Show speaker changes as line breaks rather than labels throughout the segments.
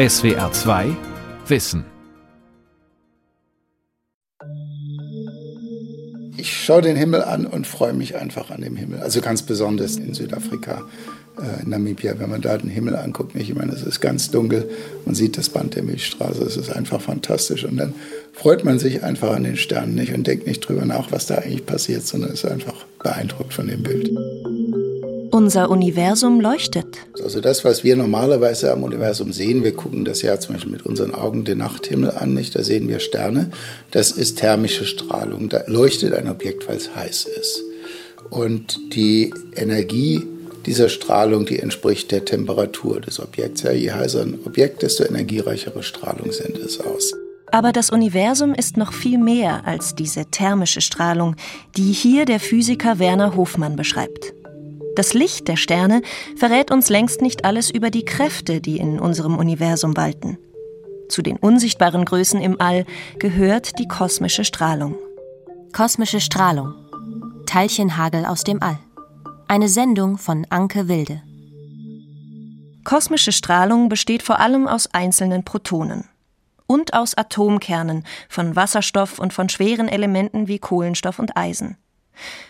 SWR 2 Wissen.
Ich schaue den Himmel an und freue mich einfach an dem Himmel. Also ganz besonders in Südafrika, äh, in Namibia, wenn man da den Himmel anguckt. Ich meine, es ist ganz dunkel, man sieht das Band der Milchstraße, es ist einfach fantastisch. Und dann freut man sich einfach an den Sternen nicht und denkt nicht drüber nach, was da eigentlich passiert, sondern ist einfach beeindruckt von dem Bild.
Unser Universum leuchtet.
Also das, was wir normalerweise am Universum sehen, wir gucken das ja zum Beispiel mit unseren Augen den Nachthimmel an, nicht? da sehen wir Sterne, das ist thermische Strahlung. Da leuchtet ein Objekt, weil es heiß ist. Und die Energie dieser Strahlung, die entspricht der Temperatur des Objekts. Ja, je heißer ein Objekt, desto energiereichere Strahlung sendet es aus.
Aber das Universum ist noch viel mehr als diese thermische Strahlung, die hier der Physiker Werner Hofmann beschreibt. Das Licht der Sterne verrät uns längst nicht alles über die Kräfte, die in unserem Universum walten. Zu den unsichtbaren Größen im All gehört die kosmische Strahlung.
Kosmische Strahlung. Teilchenhagel aus dem All. Eine Sendung von Anke Wilde.
Kosmische Strahlung besteht vor allem aus einzelnen Protonen und aus Atomkernen von Wasserstoff und von schweren Elementen wie Kohlenstoff und Eisen.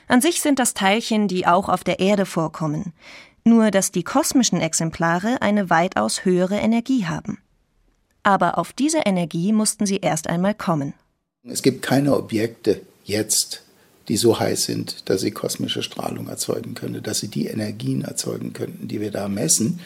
An sich sind das Teilchen, die auch auf der Erde vorkommen, nur dass die kosmischen Exemplare eine weitaus höhere Energie haben. Aber auf diese Energie mussten sie erst einmal kommen.
Es gibt keine Objekte jetzt, die so heiß sind, dass sie kosmische Strahlung erzeugen können, dass sie die Energien erzeugen könnten, die wir da messen.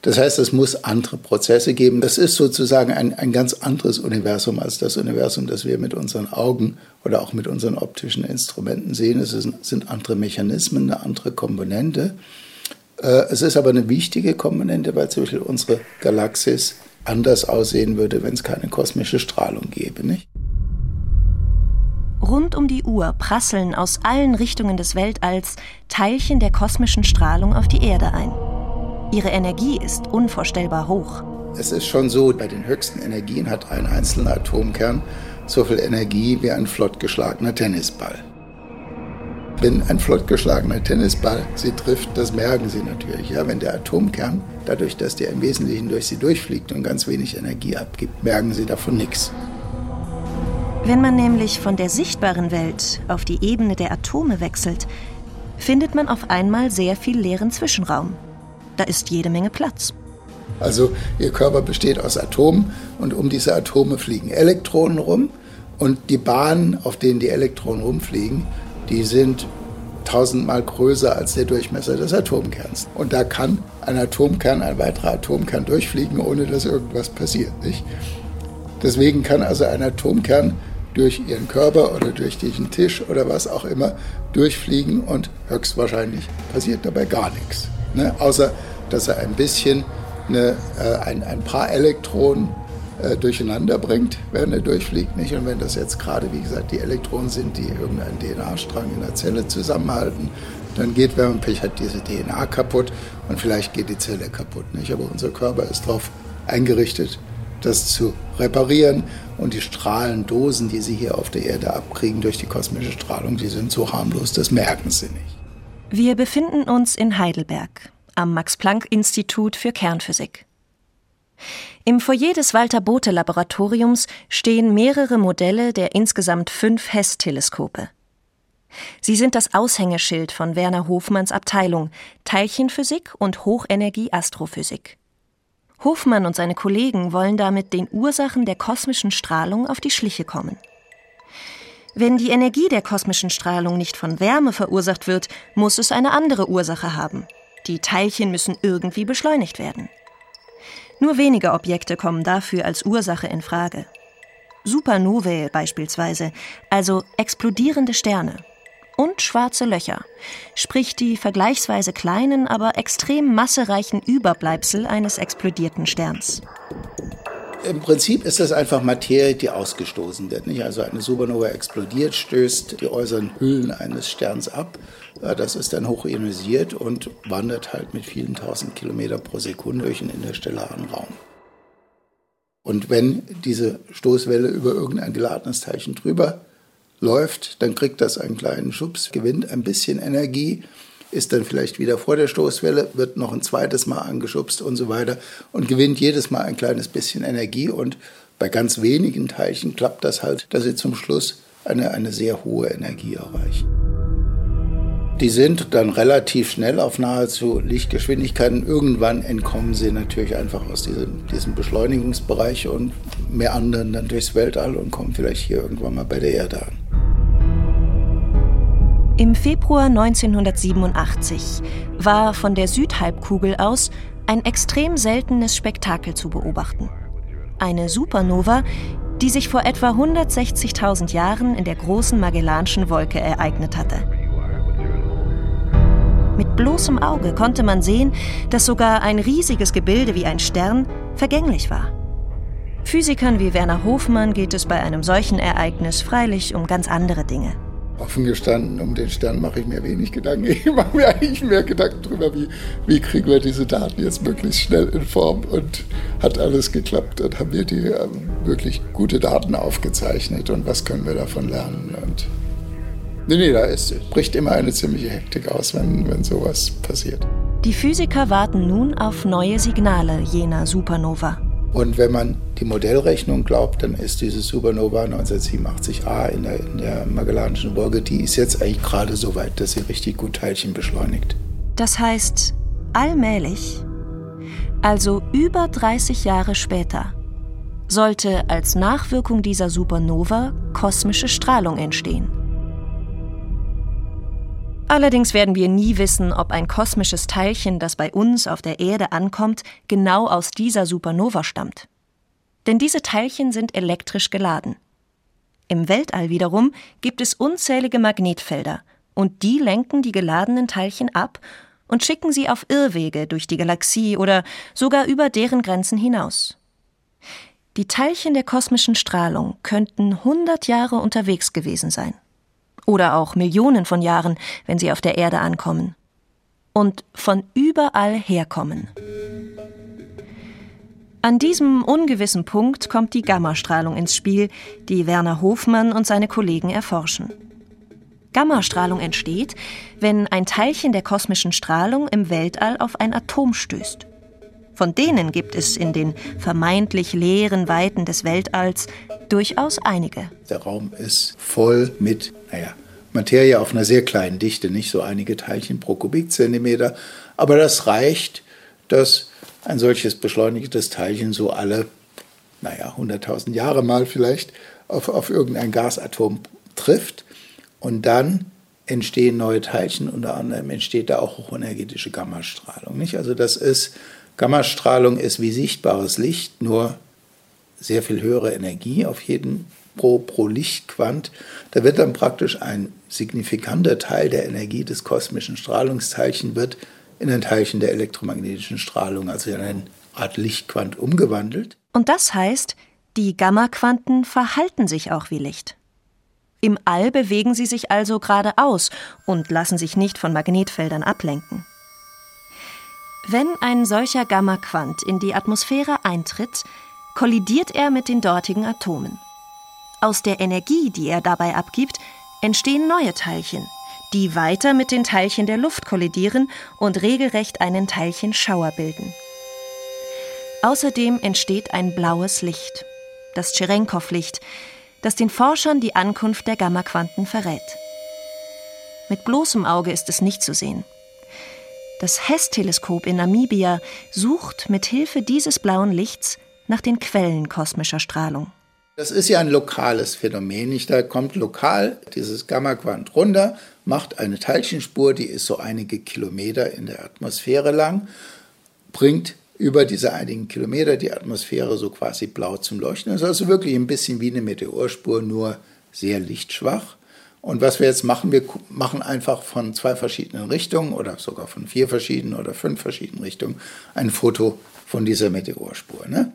Das heißt, es muss andere Prozesse geben. Das ist sozusagen ein, ein ganz anderes Universum als das Universum, das wir mit unseren Augen oder auch mit unseren optischen Instrumenten sehen. Es sind andere Mechanismen, eine andere Komponente. Äh, es ist aber eine wichtige Komponente, weil zum Beispiel unsere Galaxis anders aussehen würde, wenn es keine kosmische Strahlung gäbe. Nicht?
Rund um die Uhr prasseln aus allen Richtungen des Weltalls Teilchen der kosmischen Strahlung auf die Erde ein. Ihre Energie ist unvorstellbar hoch.
Es ist schon so, bei den höchsten Energien hat ein einzelner Atomkern so viel Energie wie ein flott geschlagener Tennisball. Wenn ein flott geschlagener Tennisball sie trifft, das merken sie natürlich. Ja, wenn der Atomkern, dadurch, dass der im Wesentlichen durch sie durchfliegt und ganz wenig Energie abgibt, merken sie davon nichts.
Wenn man nämlich von der sichtbaren Welt auf die Ebene der Atome wechselt, findet man auf einmal sehr viel leeren Zwischenraum. Da ist jede Menge Platz.
Also Ihr Körper besteht aus Atomen und um diese Atome fliegen Elektronen rum und die Bahnen, auf denen die Elektronen rumfliegen, die sind tausendmal größer als der Durchmesser des Atomkerns. Und da kann ein Atomkern, ein weiterer Atomkern durchfliegen, ohne dass irgendwas passiert. Nicht? Deswegen kann also ein Atomkern durch ihren Körper oder durch diesen Tisch oder was auch immer durchfliegen und höchstwahrscheinlich passiert dabei gar nichts. Ne? Außer, dass er ein bisschen eine, äh, ein, ein paar Elektronen äh, durcheinander bringt, während er durchfliegt. Nicht? Und wenn das jetzt gerade, wie gesagt, die Elektronen sind, die irgendeinen DNA-Strang in der Zelle zusammenhalten, dann geht, wenn man Pech hat, diese DNA kaputt und vielleicht geht die Zelle kaputt. Nicht? Aber unser Körper ist darauf eingerichtet, das zu reparieren. Und die Strahlendosen, die sie hier auf der Erde abkriegen durch die kosmische Strahlung, die sind so harmlos, das merken sie nicht.
Wir befinden uns in Heidelberg am Max-Planck-Institut für Kernphysik. Im Foyer des Walter-Bothe-Laboratoriums stehen mehrere Modelle der insgesamt fünf Hess-Teleskope. Sie sind das Aushängeschild von Werner Hofmanns Abteilung Teilchenphysik und Hochenergie-Astrophysik. Hofmann und seine Kollegen wollen damit den Ursachen der kosmischen Strahlung auf die Schliche kommen. Wenn die Energie der kosmischen Strahlung nicht von Wärme verursacht wird, muss es eine andere Ursache haben. Die Teilchen müssen irgendwie beschleunigt werden. Nur wenige Objekte kommen dafür als Ursache in Frage. Supernovae beispielsweise, also explodierende Sterne und schwarze Löcher, sprich die vergleichsweise kleinen, aber extrem massereichen Überbleibsel eines explodierten Sterns.
Im Prinzip ist das einfach Materie, die ausgestoßen wird. Nicht? Also eine Supernova explodiert, stößt die äußeren Hüllen eines Sterns ab. Das ist dann hochionisiert und wandert halt mit vielen tausend Kilometer pro Sekunde durch einen interstellaren Raum. Und wenn diese Stoßwelle über irgendein geladenes Teilchen drüber läuft, dann kriegt das einen kleinen Schubs, gewinnt ein bisschen Energie, ist dann vielleicht wieder vor der Stoßwelle, wird noch ein zweites Mal angeschubst und so weiter und gewinnt jedes Mal ein kleines bisschen Energie. Und bei ganz wenigen Teilchen klappt das halt, dass sie zum Schluss eine, eine sehr hohe Energie erreichen. Die sind dann relativ schnell auf nahezu Lichtgeschwindigkeiten. Irgendwann entkommen sie natürlich einfach aus diesem, diesem Beschleunigungsbereich und meandern dann durchs Weltall und kommen vielleicht hier irgendwann mal bei der Erde an.
Im Februar 1987 war von der Südhalbkugel aus ein extrem seltenes Spektakel zu beobachten. Eine Supernova, die sich vor etwa 160.000 Jahren in der großen Magellanschen Wolke ereignet hatte. Mit bloßem Auge konnte man sehen, dass sogar ein riesiges Gebilde wie ein Stern vergänglich war. Physikern wie Werner Hofmann geht es bei einem solchen Ereignis freilich um ganz andere Dinge.
Offen gestanden, um den Stern mache ich mir wenig Gedanken. Ich mache mir eigentlich mehr Gedanken darüber, wie, wie kriegen wir diese Daten jetzt möglichst schnell in Form und hat alles geklappt und haben wir die ähm, wirklich gute Daten aufgezeichnet und was können wir davon lernen und Nee, nee, da ist, bricht immer eine ziemliche Hektik aus, wenn, wenn sowas passiert.
Die Physiker warten nun auf neue Signale jener Supernova.
Und wenn man die Modellrechnung glaubt, dann ist diese Supernova 1987a in der, in der Magellanischen Wolke, die ist jetzt eigentlich gerade so weit, dass sie richtig gut Teilchen beschleunigt.
Das heißt, allmählich, also über 30 Jahre später, sollte als Nachwirkung dieser Supernova kosmische Strahlung entstehen. Allerdings werden wir nie wissen, ob ein kosmisches Teilchen, das bei uns auf der Erde ankommt, genau aus dieser Supernova stammt. Denn diese Teilchen sind elektrisch geladen. Im Weltall wiederum gibt es unzählige Magnetfelder, und die lenken die geladenen Teilchen ab und schicken sie auf Irrwege durch die Galaxie oder sogar über deren Grenzen hinaus. Die Teilchen der kosmischen Strahlung könnten 100 Jahre unterwegs gewesen sein oder auch Millionen von Jahren, wenn sie auf der Erde ankommen. Und von überall herkommen. An diesem ungewissen Punkt kommt die Gammastrahlung ins Spiel, die Werner Hofmann und seine Kollegen erforschen. Gammastrahlung entsteht, wenn ein Teilchen der kosmischen Strahlung im Weltall auf ein Atom stößt. Von denen gibt es in den vermeintlich leeren Weiten des Weltalls durchaus einige.
Der Raum ist voll mit, naja, Materie auf einer sehr kleinen Dichte, nicht so einige Teilchen pro Kubikzentimeter. Aber das reicht, dass ein solches beschleunigtes Teilchen so alle, naja, 100.000 Jahre mal vielleicht auf, auf irgendein Gasatom trifft. Und dann entstehen neue Teilchen, unter anderem entsteht da auch hochenergetische Gammastrahlung. Nicht? Also das ist, Gammastrahlung ist wie sichtbares Licht, nur sehr viel höhere Energie auf jeden pro, pro Lichtquant. Da wird dann praktisch ein signifikanter Teil der Energie des kosmischen Strahlungsteilchen wird in ein Teilchen der elektromagnetischen Strahlung, also in eine Art Lichtquant umgewandelt.
Und das heißt, die Gammaquanten verhalten sich auch wie Licht. Im All bewegen sie sich also geradeaus und lassen sich nicht von Magnetfeldern ablenken. Wenn ein solcher Gammaquant in die Atmosphäre eintritt, kollidiert er mit den dortigen Atomen. Aus der Energie, die er dabei abgibt, entstehen neue Teilchen, die weiter mit den Teilchen der Luft kollidieren und regelrecht einen Teilchenschauer bilden. Außerdem entsteht ein blaues Licht, das Cherenkov-Licht, das den Forschern die Ankunft der Gammaquanten verrät. Mit bloßem Auge ist es nicht zu sehen. Das HESS-Teleskop in Namibia sucht mit Hilfe dieses blauen Lichts nach den Quellen kosmischer Strahlung.
Das ist ja ein lokales Phänomen. Da kommt lokal dieses Gamma-Quant runter, macht eine Teilchenspur, die ist so einige Kilometer in der Atmosphäre lang, bringt über diese einigen Kilometer die Atmosphäre so quasi blau zum Leuchten. Das ist also wirklich ein bisschen wie eine Meteorspur, nur sehr lichtschwach. Und was wir jetzt machen, wir machen einfach von zwei verschiedenen Richtungen oder sogar von vier verschiedenen oder fünf verschiedenen Richtungen ein Foto von dieser Meteorspur. Ne?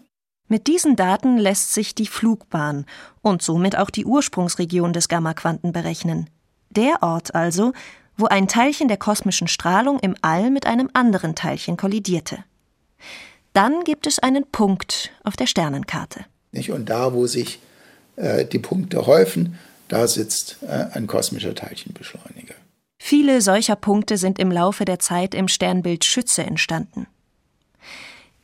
Mit diesen Daten lässt sich die Flugbahn und somit auch die Ursprungsregion des Gammaquanten berechnen. Der Ort also, wo ein Teilchen der kosmischen Strahlung im All mit einem anderen Teilchen kollidierte. Dann gibt es einen Punkt auf der Sternenkarte.
Und da, wo sich äh, die Punkte häufen, da sitzt äh, ein kosmischer Teilchenbeschleuniger.
Viele solcher Punkte sind im Laufe der Zeit im Sternbild Schütze entstanden.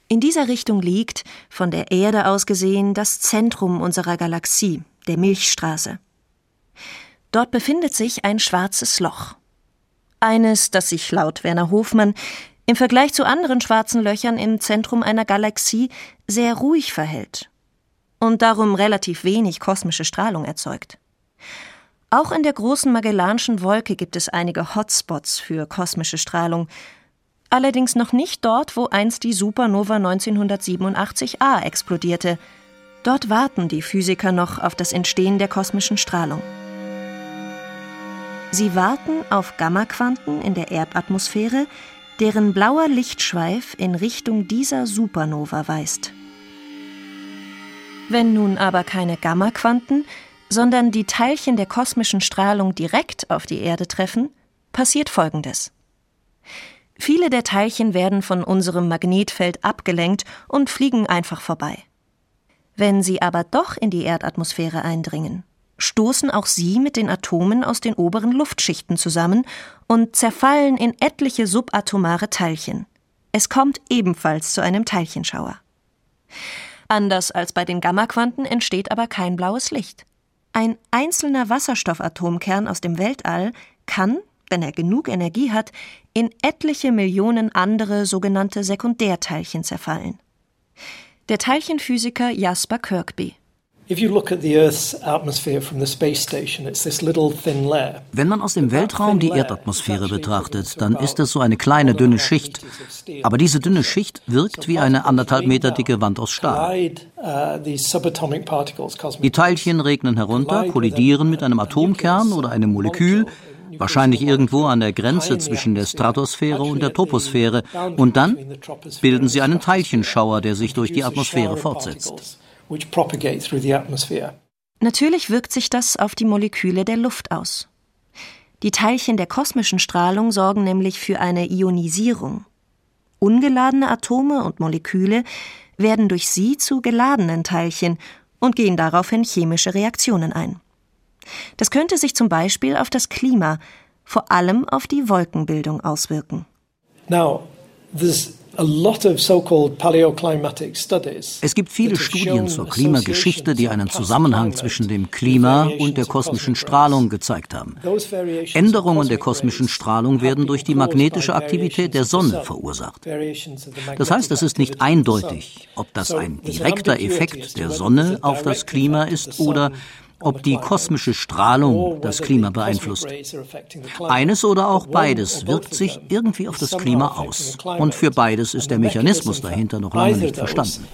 In dieser Richtung liegt, von der Erde aus gesehen, das Zentrum unserer Galaxie, der Milchstraße. Dort befindet sich ein schwarzes Loch. Eines, das sich laut Werner Hofmann im Vergleich zu anderen schwarzen Löchern im Zentrum einer Galaxie sehr ruhig verhält und darum relativ wenig kosmische Strahlung erzeugt. Auch in der großen Magellanischen Wolke gibt es einige Hotspots für kosmische Strahlung, allerdings noch nicht dort, wo einst die Supernova 1987a explodierte. Dort warten die Physiker noch auf das Entstehen der kosmischen Strahlung. Sie warten auf Gammaquanten in der Erdatmosphäre, deren blauer Lichtschweif in Richtung dieser Supernova weist. Wenn nun aber keine Gammaquanten, sondern die Teilchen der kosmischen Strahlung direkt auf die Erde treffen, passiert Folgendes. Viele der Teilchen werden von unserem Magnetfeld abgelenkt und fliegen einfach vorbei. Wenn sie aber doch in die Erdatmosphäre eindringen, stoßen auch sie mit den Atomen aus den oberen Luftschichten zusammen und zerfallen in etliche subatomare Teilchen. Es kommt ebenfalls zu einem Teilchenschauer. Anders als bei den Gammaquanten entsteht aber kein blaues Licht. Ein einzelner Wasserstoffatomkern aus dem Weltall kann, wenn er genug Energie hat, in etliche Millionen andere sogenannte Sekundärteilchen zerfallen. Der Teilchenphysiker Jasper Kirkby.
Wenn man aus dem Weltraum die Erdatmosphäre betrachtet, dann ist es so eine kleine dünne Schicht. Aber diese dünne Schicht wirkt wie eine anderthalb Meter dicke Wand aus Stahl. Uh, die Teilchen regnen herunter, kollidieren mit einem Atomkern oder einem Molekül, wahrscheinlich irgendwo an der Grenze zwischen der Stratosphäre und der Troposphäre, und dann bilden sie einen Teilchenschauer, der sich durch die Atmosphäre fortsetzt.
Natürlich wirkt sich das auf die Moleküle der Luft aus. Die Teilchen der kosmischen Strahlung sorgen nämlich für eine Ionisierung. Ungeladene Atome und Moleküle werden durch sie zu geladenen Teilchen und gehen daraufhin chemische Reaktionen ein. Das könnte sich zum Beispiel auf das Klima, vor allem auf die Wolkenbildung auswirken.
Now, es gibt viele Studien zur Klimageschichte, die einen Zusammenhang zwischen dem Klima und der kosmischen Strahlung gezeigt haben. Änderungen der kosmischen Strahlung werden durch die magnetische Aktivität der Sonne verursacht. Das heißt, es ist nicht eindeutig, ob das ein direkter Effekt der Sonne auf das Klima ist oder ob die kosmische Strahlung das Klima beeinflusst. Eines oder auch beides wirkt sich irgendwie auf das Klima aus. Und für beides ist der Mechanismus dahinter noch lange nicht verstanden.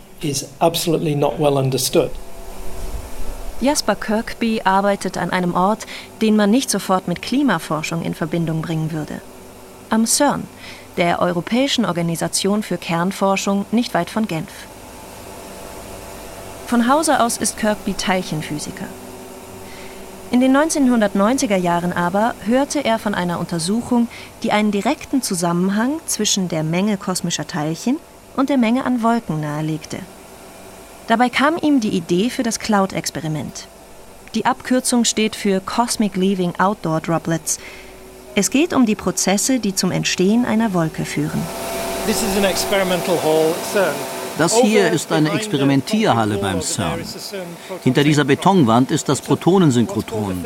Jasper Kirkby arbeitet an einem Ort, den man nicht sofort mit Klimaforschung in Verbindung bringen würde. Am CERN, der Europäischen Organisation für Kernforschung nicht weit von Genf. Von Hause aus ist Kirkby Teilchenphysiker. In den 1990er Jahren aber hörte er von einer Untersuchung, die einen direkten Zusammenhang zwischen der Menge kosmischer Teilchen und der Menge an Wolken nahelegte. Dabei kam ihm die Idee für das Cloud-Experiment. Die Abkürzung steht für Cosmic Leaving Outdoor Droplets. Es geht um die Prozesse, die zum Entstehen einer Wolke führen.
This is an experimental hall CERN. Das hier ist eine Experimentierhalle beim CERN. Hinter dieser Betonwand ist das Protonensynchrotron.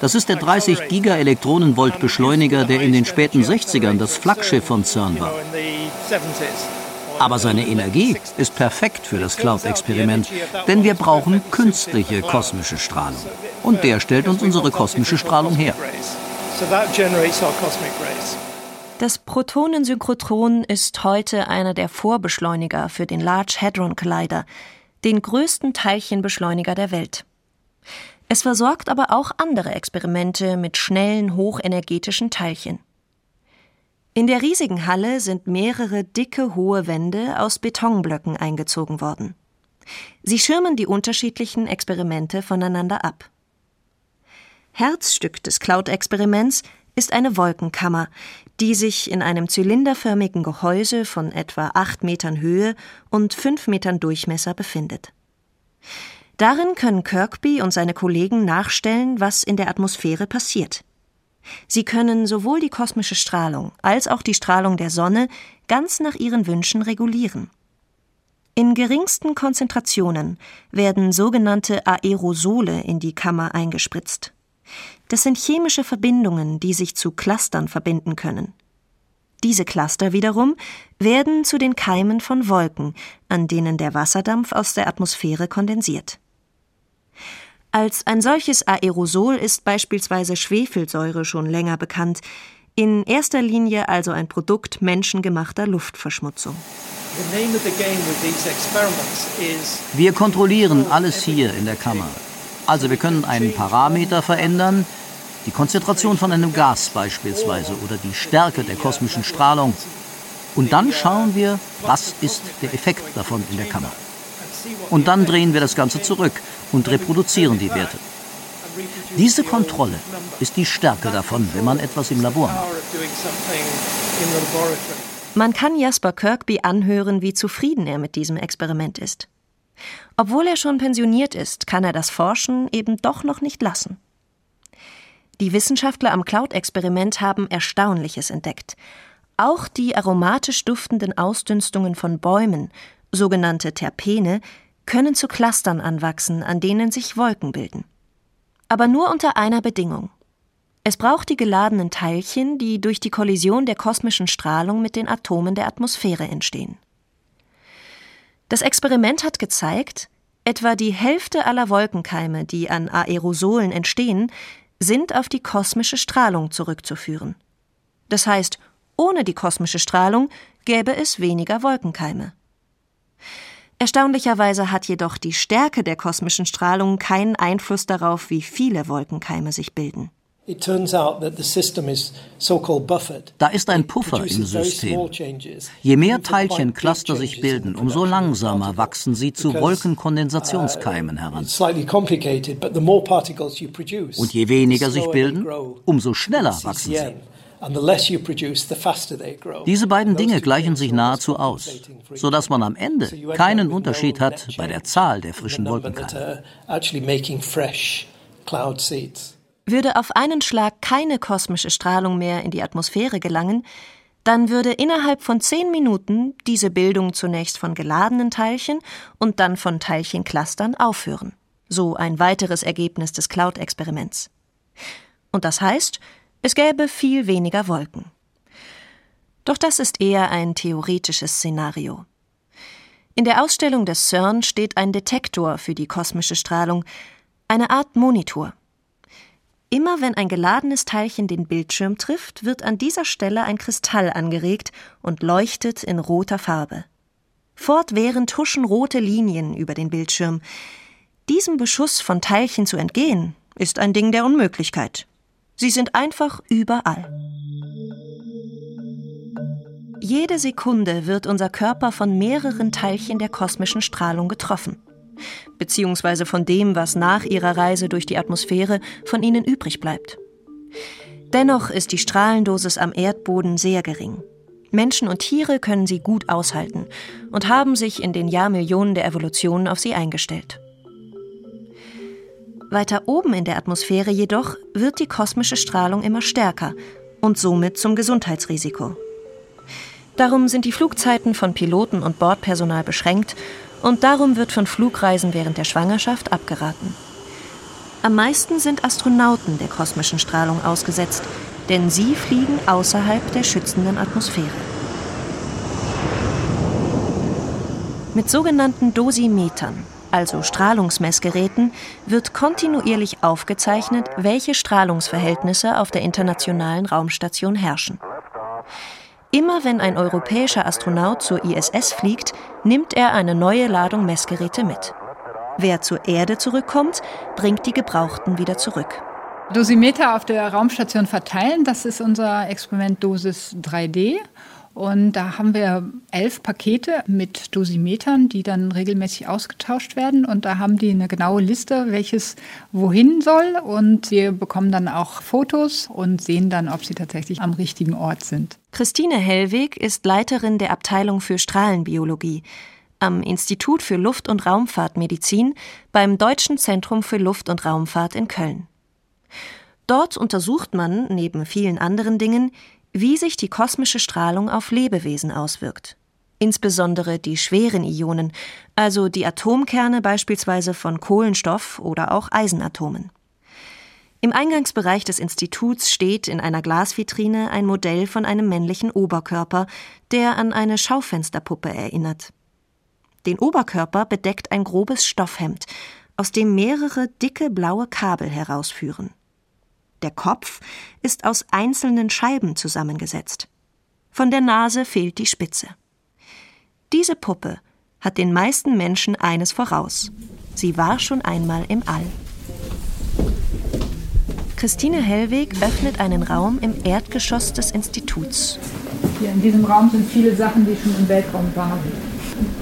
Das ist der 30 Gigaelektronenvolt Beschleuniger, der in den späten 60ern das Flaggschiff von CERN war. Aber seine Energie ist perfekt für das Cloud-Experiment, denn wir brauchen künstliche kosmische Strahlung. Und der stellt uns unsere kosmische Strahlung her. So that generates our cosmic rays.
Das Protonensynchrotron ist heute einer der Vorbeschleuniger für den Large Hadron Collider, den größten Teilchenbeschleuniger der Welt. Es versorgt aber auch andere Experimente mit schnellen, hochenergetischen Teilchen. In der riesigen Halle sind mehrere dicke, hohe Wände aus Betonblöcken eingezogen worden. Sie schirmen die unterschiedlichen Experimente voneinander ab. Herzstück des Cloud-Experiments ist eine Wolkenkammer, die sich in einem zylinderförmigen Gehäuse von etwa acht Metern Höhe und fünf Metern Durchmesser befindet. Darin können Kirkby und seine Kollegen nachstellen, was in der Atmosphäre passiert. Sie können sowohl die kosmische Strahlung als auch die Strahlung der Sonne ganz nach ihren Wünschen regulieren. In geringsten Konzentrationen werden sogenannte Aerosole in die Kammer eingespritzt. Das sind chemische Verbindungen, die sich zu Clustern verbinden können. Diese Cluster wiederum werden zu den Keimen von Wolken, an denen der Wasserdampf aus der Atmosphäre kondensiert. Als ein solches Aerosol ist beispielsweise Schwefelsäure schon länger bekannt, in erster Linie also ein Produkt menschengemachter Luftverschmutzung.
Wir kontrollieren alles hier in der Kammer. Also wir können einen Parameter verändern, die Konzentration von einem Gas beispielsweise oder die Stärke der kosmischen Strahlung. Und dann schauen wir, was ist der Effekt davon in der Kammer. Und dann drehen wir das Ganze zurück und reproduzieren die Werte. Diese Kontrolle ist die Stärke davon, wenn man etwas im Labor macht.
Man kann Jasper Kirkby anhören, wie zufrieden er mit diesem Experiment ist. Obwohl er schon pensioniert ist, kann er das Forschen eben doch noch nicht lassen. Die Wissenschaftler am Cloud-Experiment haben Erstaunliches entdeckt. Auch die aromatisch duftenden Ausdünstungen von Bäumen, sogenannte Terpene, können zu Clustern anwachsen, an denen sich Wolken bilden. Aber nur unter einer Bedingung. Es braucht die geladenen Teilchen, die durch die Kollision der kosmischen Strahlung mit den Atomen der Atmosphäre entstehen. Das Experiment hat gezeigt, etwa die Hälfte aller Wolkenkeime, die an Aerosolen entstehen, sind auf die kosmische Strahlung zurückzuführen. Das heißt, ohne die kosmische Strahlung gäbe es weniger Wolkenkeime. Erstaunlicherweise hat jedoch die Stärke der kosmischen Strahlung keinen Einfluss darauf, wie viele Wolkenkeime sich bilden.
Da ist ein Puffer im System. Je mehr Teilchencluster sich bilden, umso langsamer wachsen sie zu Wolkenkondensationskeimen heran. Und je weniger sich bilden, umso schneller wachsen sie. Diese beiden Dinge gleichen sich nahezu aus, sodass man am Ende keinen Unterschied hat bei der Zahl der frischen Wolkenkeime.
Würde auf einen Schlag keine kosmische Strahlung mehr in die Atmosphäre gelangen, dann würde innerhalb von zehn Minuten diese Bildung zunächst von geladenen Teilchen und dann von Teilchenclustern aufhören. So ein weiteres Ergebnis des Cloud-Experiments. Und das heißt, es gäbe viel weniger Wolken. Doch das ist eher ein theoretisches Szenario. In der Ausstellung des CERN steht ein Detektor für die kosmische Strahlung, eine Art Monitor. Immer wenn ein geladenes Teilchen den Bildschirm trifft, wird an dieser Stelle ein Kristall angeregt und leuchtet in roter Farbe. Fortwährend huschen rote Linien über den Bildschirm. Diesem Beschuss von Teilchen zu entgehen, ist ein Ding der Unmöglichkeit. Sie sind einfach überall. Jede Sekunde wird unser Körper von mehreren Teilchen der kosmischen Strahlung getroffen, beziehungsweise von dem, was nach ihrer Reise durch die Atmosphäre von ihnen übrig bleibt. Dennoch ist die Strahlendosis am Erdboden sehr gering. Menschen und Tiere können sie gut aushalten und haben sich in den Jahrmillionen der Evolution auf sie eingestellt. Weiter oben in der Atmosphäre jedoch wird die kosmische Strahlung immer stärker und somit zum Gesundheitsrisiko. Darum sind die Flugzeiten von Piloten und Bordpersonal beschränkt und darum wird von Flugreisen während der Schwangerschaft abgeraten. Am meisten sind Astronauten der kosmischen Strahlung ausgesetzt, denn sie fliegen außerhalb der schützenden Atmosphäre. Mit sogenannten Dosimetern also Strahlungsmessgeräten, wird kontinuierlich aufgezeichnet, welche Strahlungsverhältnisse auf der internationalen Raumstation herrschen. Immer wenn ein europäischer Astronaut zur ISS fliegt, nimmt er eine neue Ladung Messgeräte mit. Wer zur Erde zurückkommt, bringt die gebrauchten wieder zurück.
Dosimeter auf der Raumstation verteilen, das ist unser Experiment Dosis 3D. Und da haben wir elf Pakete mit Dosimetern, die dann regelmäßig ausgetauscht werden. Und da haben die eine genaue Liste, welches wohin soll. Und wir bekommen dann auch Fotos und sehen dann, ob sie tatsächlich am richtigen Ort sind.
Christine Hellweg ist Leiterin der Abteilung für Strahlenbiologie am Institut für Luft- und Raumfahrtmedizin beim Deutschen Zentrum für Luft- und Raumfahrt in Köln. Dort untersucht man, neben vielen anderen Dingen, wie sich die kosmische Strahlung auf Lebewesen auswirkt. Insbesondere die schweren Ionen, also die Atomkerne beispielsweise von Kohlenstoff oder auch Eisenatomen. Im Eingangsbereich des Instituts steht in einer Glasvitrine ein Modell von einem männlichen Oberkörper, der an eine Schaufensterpuppe erinnert. Den Oberkörper bedeckt ein grobes Stoffhemd, aus dem mehrere dicke blaue Kabel herausführen. Der Kopf ist aus einzelnen Scheiben zusammengesetzt. Von der Nase fehlt die Spitze. Diese Puppe hat den meisten Menschen eines voraus. Sie war schon einmal im All. Christine Hellweg öffnet einen Raum im Erdgeschoss des Instituts.
Hier in diesem Raum sind viele Sachen, die schon im Weltraum waren.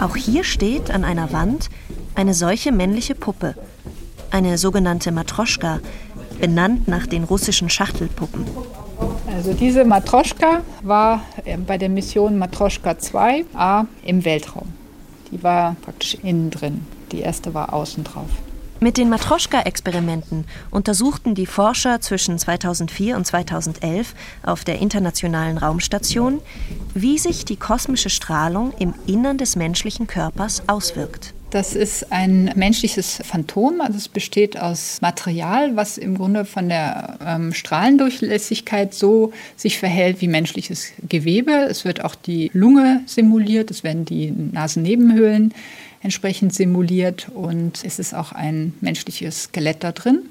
Auch hier steht an einer Wand eine solche männliche Puppe, eine sogenannte Matroschka, benannt nach den russischen Schachtelpuppen.
Also diese Matroschka war äh, bei der Mission Matroschka 2a im Weltraum. Die war praktisch innen drin. Die erste war außen drauf.
Mit den Matroschka-Experimenten untersuchten die Forscher zwischen 2004 und 2011 auf der Internationalen Raumstation, wie sich die kosmische Strahlung im Innern des menschlichen Körpers auswirkt.
Das ist ein menschliches Phantom, also es besteht aus Material, was im Grunde von der ähm, Strahlendurchlässigkeit so sich verhält wie menschliches Gewebe. Es wird auch die Lunge simuliert, es werden die Nasennebenhöhlen entsprechend simuliert und es ist auch ein menschliches Skelett da drin.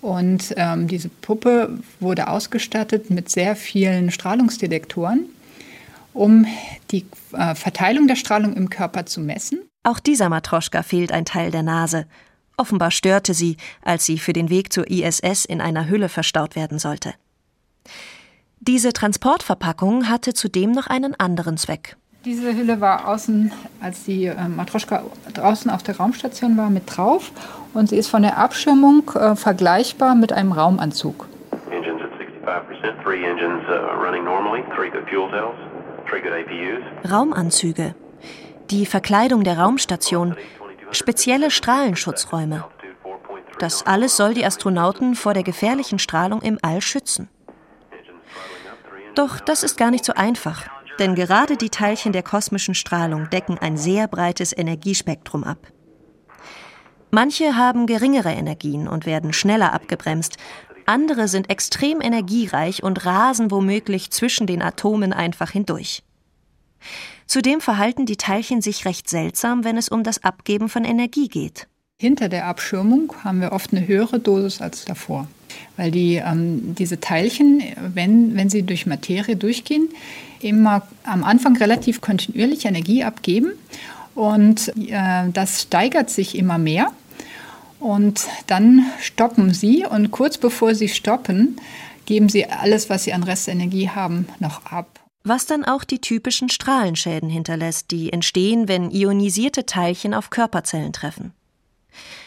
Und ähm, diese Puppe wurde ausgestattet mit sehr vielen Strahlungsdetektoren, um die äh, Verteilung der Strahlung im Körper zu messen.
Auch dieser Matroschka fehlt ein Teil der Nase. Offenbar störte sie, als sie für den Weg zur ISS in einer Hülle verstaut werden sollte. Diese Transportverpackung hatte zudem noch einen anderen Zweck.
Diese Hülle war außen, als die äh, Matroschka draußen auf der Raumstation war, mit drauf und sie ist von der Abschirmung äh, vergleichbar mit einem Raumanzug. Engines at 65%, three engines uh, running normally, three good fuel cells,
three good APUs. Raumanzüge, die Verkleidung der Raumstation, spezielle Strahlenschutzräume. Das alles soll die Astronauten vor der gefährlichen Strahlung im All schützen. Doch das ist gar nicht so einfach, denn gerade die Teilchen der kosmischen Strahlung decken ein sehr breites Energiespektrum ab. Manche haben geringere Energien und werden schneller abgebremst, andere sind extrem energiereich und rasen womöglich zwischen den Atomen einfach hindurch. Zudem verhalten die Teilchen sich recht seltsam, wenn es um das Abgeben von Energie geht.
Hinter der Abschirmung haben wir oft eine höhere Dosis als davor. Weil die, ähm, diese Teilchen, wenn, wenn sie durch Materie durchgehen, immer am Anfang relativ kontinuierlich Energie abgeben. Und äh, das steigert sich immer mehr. Und dann stoppen sie. Und kurz bevor sie stoppen, geben sie alles, was sie an Restenergie haben, noch ab
was dann auch die typischen Strahlenschäden hinterlässt, die entstehen, wenn ionisierte Teilchen auf Körperzellen treffen.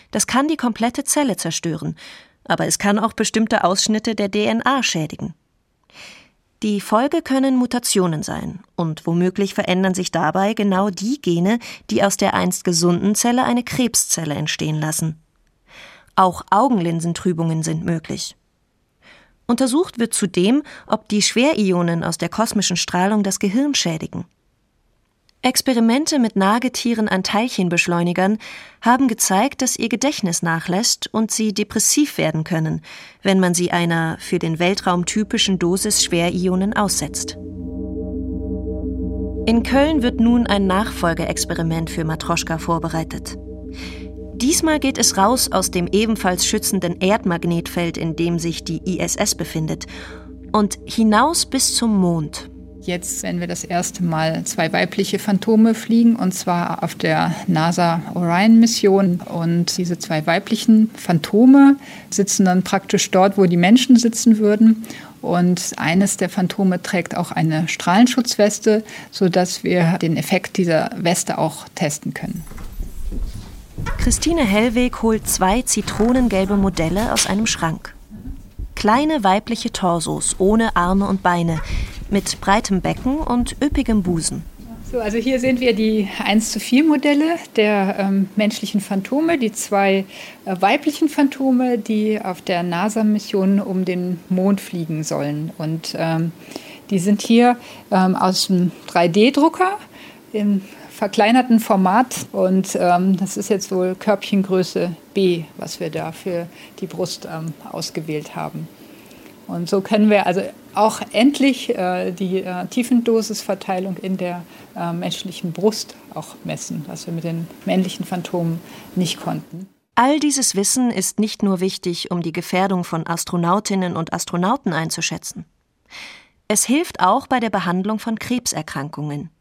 Das kann die komplette Zelle zerstören, aber es kann auch bestimmte Ausschnitte der DNA schädigen. Die Folge können Mutationen sein, und womöglich verändern sich dabei genau die Gene, die aus der einst gesunden Zelle eine Krebszelle entstehen lassen. Auch Augenlinsentrübungen sind möglich. Untersucht wird zudem, ob die Schwerionen aus der kosmischen Strahlung das Gehirn schädigen. Experimente mit Nagetieren an Teilchenbeschleunigern haben gezeigt, dass ihr Gedächtnis nachlässt und sie depressiv werden können, wenn man sie einer für den Weltraum typischen Dosis Schwerionen aussetzt. In Köln wird nun ein Nachfolgeexperiment für Matroschka vorbereitet. Diesmal geht es raus aus dem ebenfalls schützenden Erdmagnetfeld, in dem sich die ISS befindet, und hinaus bis zum Mond.
Jetzt werden wir das erste Mal zwei weibliche Phantome fliegen, und zwar auf der NASA Orion-Mission. Und diese zwei weiblichen Phantome sitzen dann praktisch dort, wo die Menschen sitzen würden. Und eines der Phantome trägt auch eine Strahlenschutzweste, sodass wir den Effekt dieser Weste auch testen können.
Christine Hellweg holt zwei zitronengelbe Modelle aus einem Schrank. Kleine weibliche Torsos ohne Arme und Beine, mit breitem Becken und üppigem Busen.
So, So, also hier sehen wir die 1 zu 4 Modelle der ähm, menschlichen Phantome, die zwei äh, weiblichen Phantome, die auf der NASA-Mission um den Mond fliegen sollen. Und ähm, die sind hier ähm, aus dem 3D-Drucker im verkleinerten Format und ähm, das ist jetzt wohl Körbchengröße B, was wir da für die Brust ähm, ausgewählt haben. Und so können wir also auch endlich äh, die äh, Tiefendosisverteilung in der äh, menschlichen Brust auch messen, was wir mit den männlichen Phantomen nicht konnten.
All dieses Wissen ist nicht nur wichtig, um die Gefährdung von Astronautinnen und Astronauten einzuschätzen. Es hilft auch bei der Behandlung von Krebserkrankungen.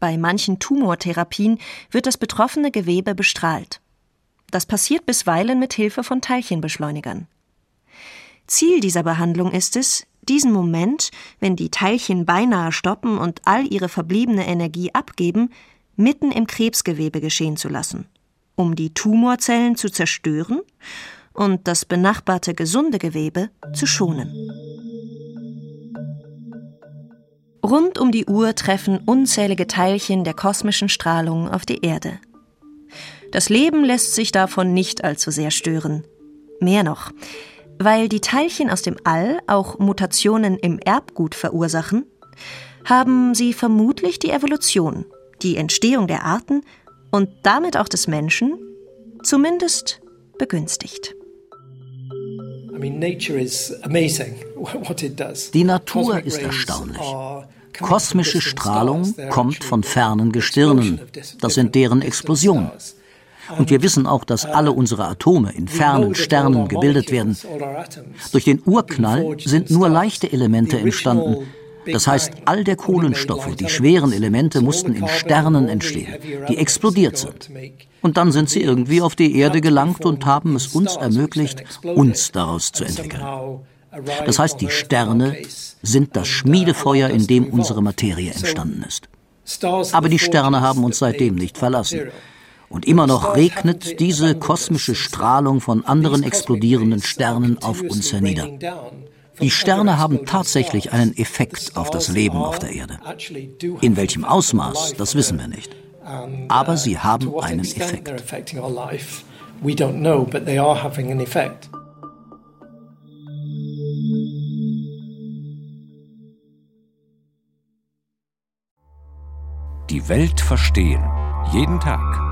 Bei manchen Tumortherapien wird das betroffene Gewebe bestrahlt. Das passiert bisweilen mit Hilfe von Teilchenbeschleunigern. Ziel dieser Behandlung ist es, diesen Moment, wenn die Teilchen beinahe stoppen und all ihre verbliebene Energie abgeben, mitten im Krebsgewebe geschehen zu lassen, um die Tumorzellen zu zerstören und das benachbarte gesunde Gewebe zu schonen. Rund um die Uhr treffen unzählige Teilchen der kosmischen Strahlung auf die Erde. Das Leben lässt sich davon nicht allzu sehr stören. Mehr noch, weil die Teilchen aus dem All auch Mutationen im Erbgut verursachen, haben sie vermutlich die Evolution, die Entstehung der Arten und damit auch des Menschen zumindest begünstigt.
Die Natur ist erstaunlich. Kosmische Strahlung kommt von fernen Gestirnen. Das sind deren Explosionen. Und wir wissen auch, dass alle unsere Atome in fernen Sternen gebildet werden. Durch den Urknall sind nur leichte Elemente entstanden. Das heißt, all der Kohlenstoffe, die schweren Elemente, mussten in Sternen entstehen, die explodiert sind. Und dann sind sie irgendwie auf die Erde gelangt und haben es uns ermöglicht, uns daraus zu entwickeln. Das heißt, die Sterne sind das Schmiedefeuer, in dem unsere Materie entstanden ist. Aber die Sterne haben uns seitdem nicht verlassen. Und immer noch regnet diese kosmische Strahlung von anderen explodierenden Sternen auf uns hernieder. Die Sterne haben tatsächlich einen Effekt auf das Leben auf der Erde. In welchem Ausmaß, das wissen wir nicht. Aber sie haben einen Effekt.
Die Welt verstehen. Jeden Tag